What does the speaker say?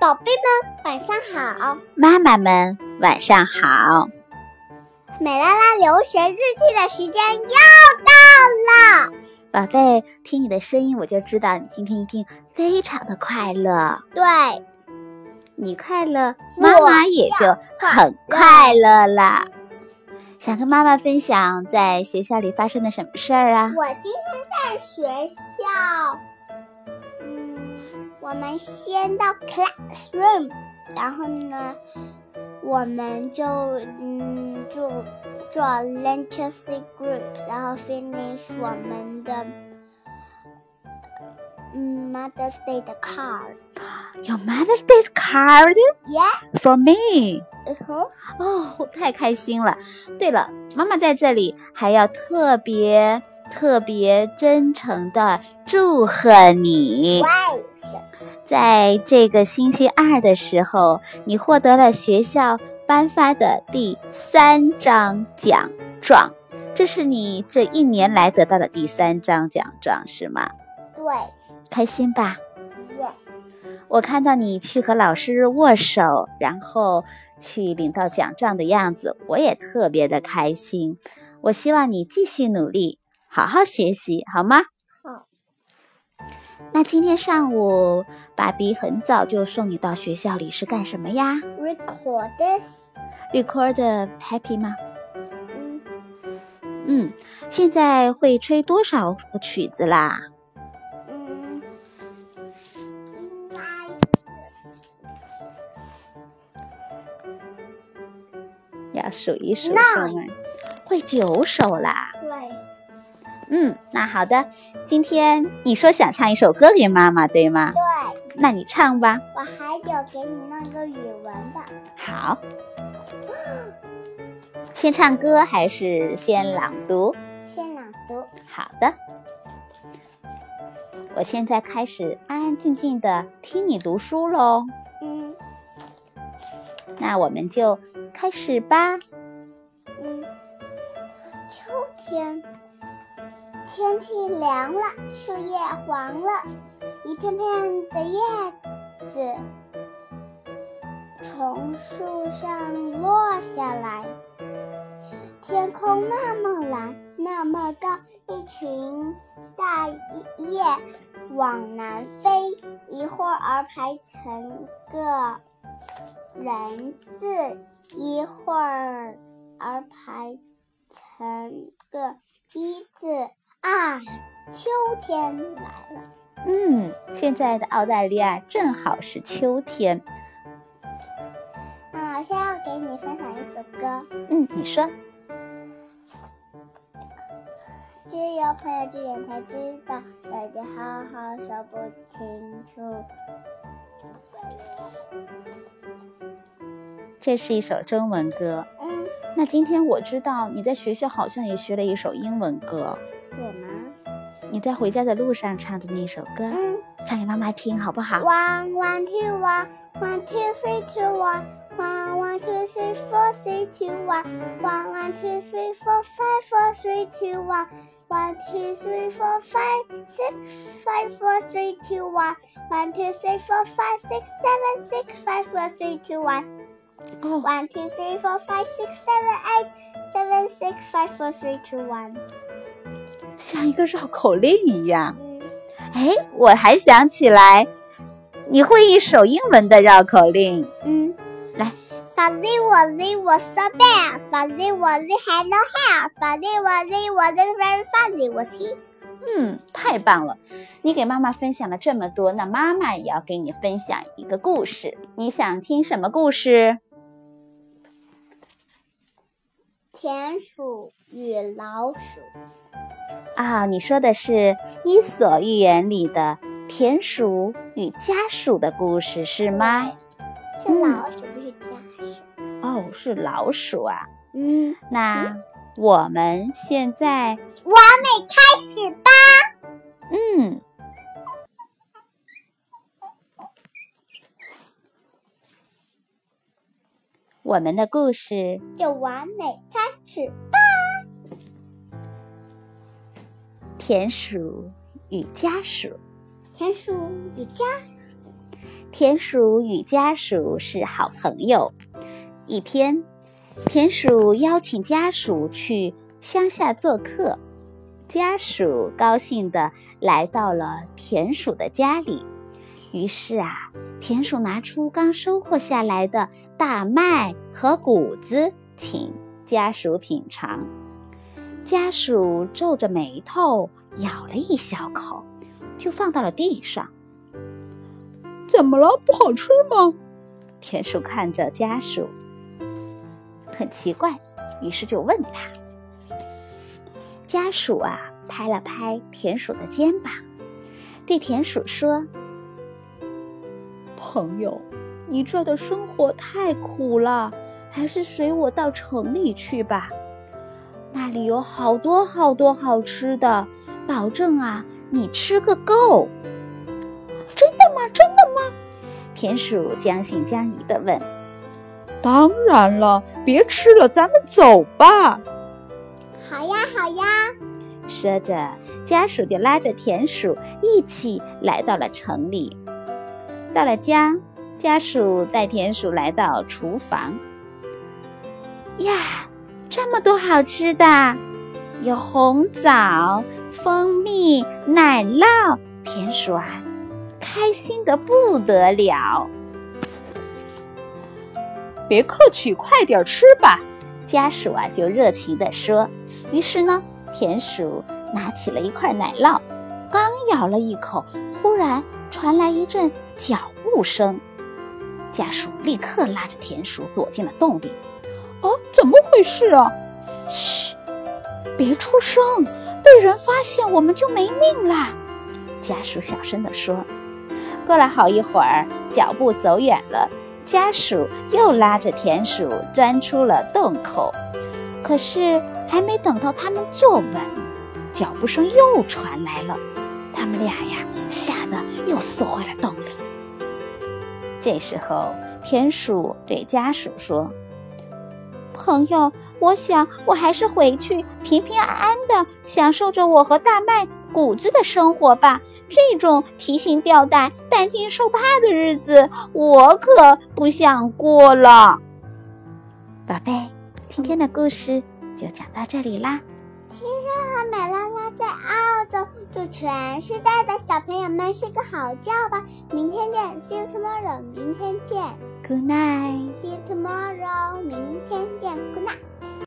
宝贝们，晚上好！妈妈们，晚上好！美拉拉留学日记的时间又到了，宝贝，听你的声音我就知道你今天一定非常的快乐。对，你快乐，妈妈也就很快乐啦。想跟妈妈分享在学校里发生的什么事儿啊？我今天在学校，嗯，我们先到 classroom，然后呢，我们就嗯就做 literacy groups，然后 finish 我们的嗯 Mother's Day 的 card。Your Mother's Day card Yeah，for me。哦，太开心了！对了，妈妈在这里还要特别特别真诚的祝贺你在这个星期二的时候，你获得了学校颁发的第三张奖状。这是你这一年来得到的第三张奖状，是吗？对开心吧？，Yeah。我看到你去和老师握手，然后去领到奖状的样子，我也特别的开心。我希望你继续努力，好好学习，好吗？好。那今天上午，爸比很早就送你到学校里是干什么呀 Record this，？Record happy 吗？嗯，嗯，现在会吹多少个曲子啦？嗯，应该要数一数？会九首啦。对，嗯，那好的，今天你说想唱一首歌给妈妈，对吗？对，那你唱吧。我还有给你弄个语文的，好，先唱歌还是先朗读？先朗读。好的，我现在开始安安静静的听你读书喽。嗯那我们就开始吧。天气凉了，树叶黄了，一片片的叶子从树上落下来。天空那么蓝，那么高，一群大雁往南飞，一会儿排成个人字，一会儿排成个一字啊！秋天来了，嗯，现在的澳大利亚正好是秋天。那我现在要给你分享一首歌，嗯，你说。只有朋友之间才知道，有件好好说不清楚。这是一首中文歌。嗯，那今天我知道你在学校好像也学了一首英文歌，有吗？你在回家的路上唱的那首歌，嗯。唱给妈妈听好不好？One one two one one two three two one one one two three four three two one one one two three four five four three two one one two three four five six five four three two one one two three four five six seven six five four three two one 哦，one two three four five six seven eight seven six five four three two one 像一个绕口令一样。嗯哎，我还想起来，你会一首英文的绕口令。嗯，来，Fuzzy Wuzzy was a bear. Fuzzy Wuzzy had no hair. Fuzzy Wuzzy wasn't very fuzzy, was he? 嗯，太棒了！你给妈妈分享了这么多，那妈妈也要给你分享一个故事。你想听什么故事？田鼠与老鼠。啊，你说的是《伊索寓言》里的田鼠与家鼠的故事是吗？是老鼠，不是家鼠。哦，是老鼠啊。嗯，那我们现在，完美开始吧。嗯，我们的故事就完美开始吧。田鼠与家鼠。田鼠与家田鼠与家鼠是好朋友。一天，田鼠邀请家鼠去乡下做客，家鼠高兴地来到了田鼠的家里。于是啊，田鼠拿出刚收获下来的大麦和谷子，请家鼠品尝。家鼠皱着眉头咬了一小口，就放到了地上。怎么了？不好吃吗？田鼠看着家鼠，很奇怪，于是就问他。家鼠啊，拍了拍田鼠的肩膀，对田鼠说。朋友，你这的生活太苦了，还是随我到城里去吧。那里有好多好多好吃的，保证啊，你吃个够。真的吗？真的吗？田鼠将信将疑地问。当然了，别吃了，咱们走吧。好呀，好呀。说着，家鼠就拉着田鼠一起来到了城里。到了家，家鼠带田鼠来到厨房。呀，这么多好吃的，有红枣、蜂蜜、奶酪。田鼠啊，开心的不得了。别客气，快点吃吧。家鼠啊，就热情地说。于是呢，田鼠拿起了一块奶酪，刚咬了一口，忽然传来一阵。脚步声，家鼠立刻拉着田鼠躲进了洞里。哦，怎么回事啊？嘘，别出声，被人发现我们就没命啦！家鼠小声地说。过了好一会儿，脚步走远了，家鼠又拉着田鼠钻出了洞口。可是还没等到他们坐稳，脚步声又传来了。他们俩呀，吓得又缩回了洞里。这时候，田鼠对家鼠说：“朋友，我想我还是回去平平安安的享受着我和大麦、谷子的生活吧。这种提心吊胆、担惊受怕的日子，我可不想过了。”宝贝，今天的故事就讲到这里啦。天上和美拉拉在澳洲，祝全世界的小朋友们睡个好觉吧！明天见，See you tomorrow。明天见 ，Good night。See you tomorrow。明天见，Good night。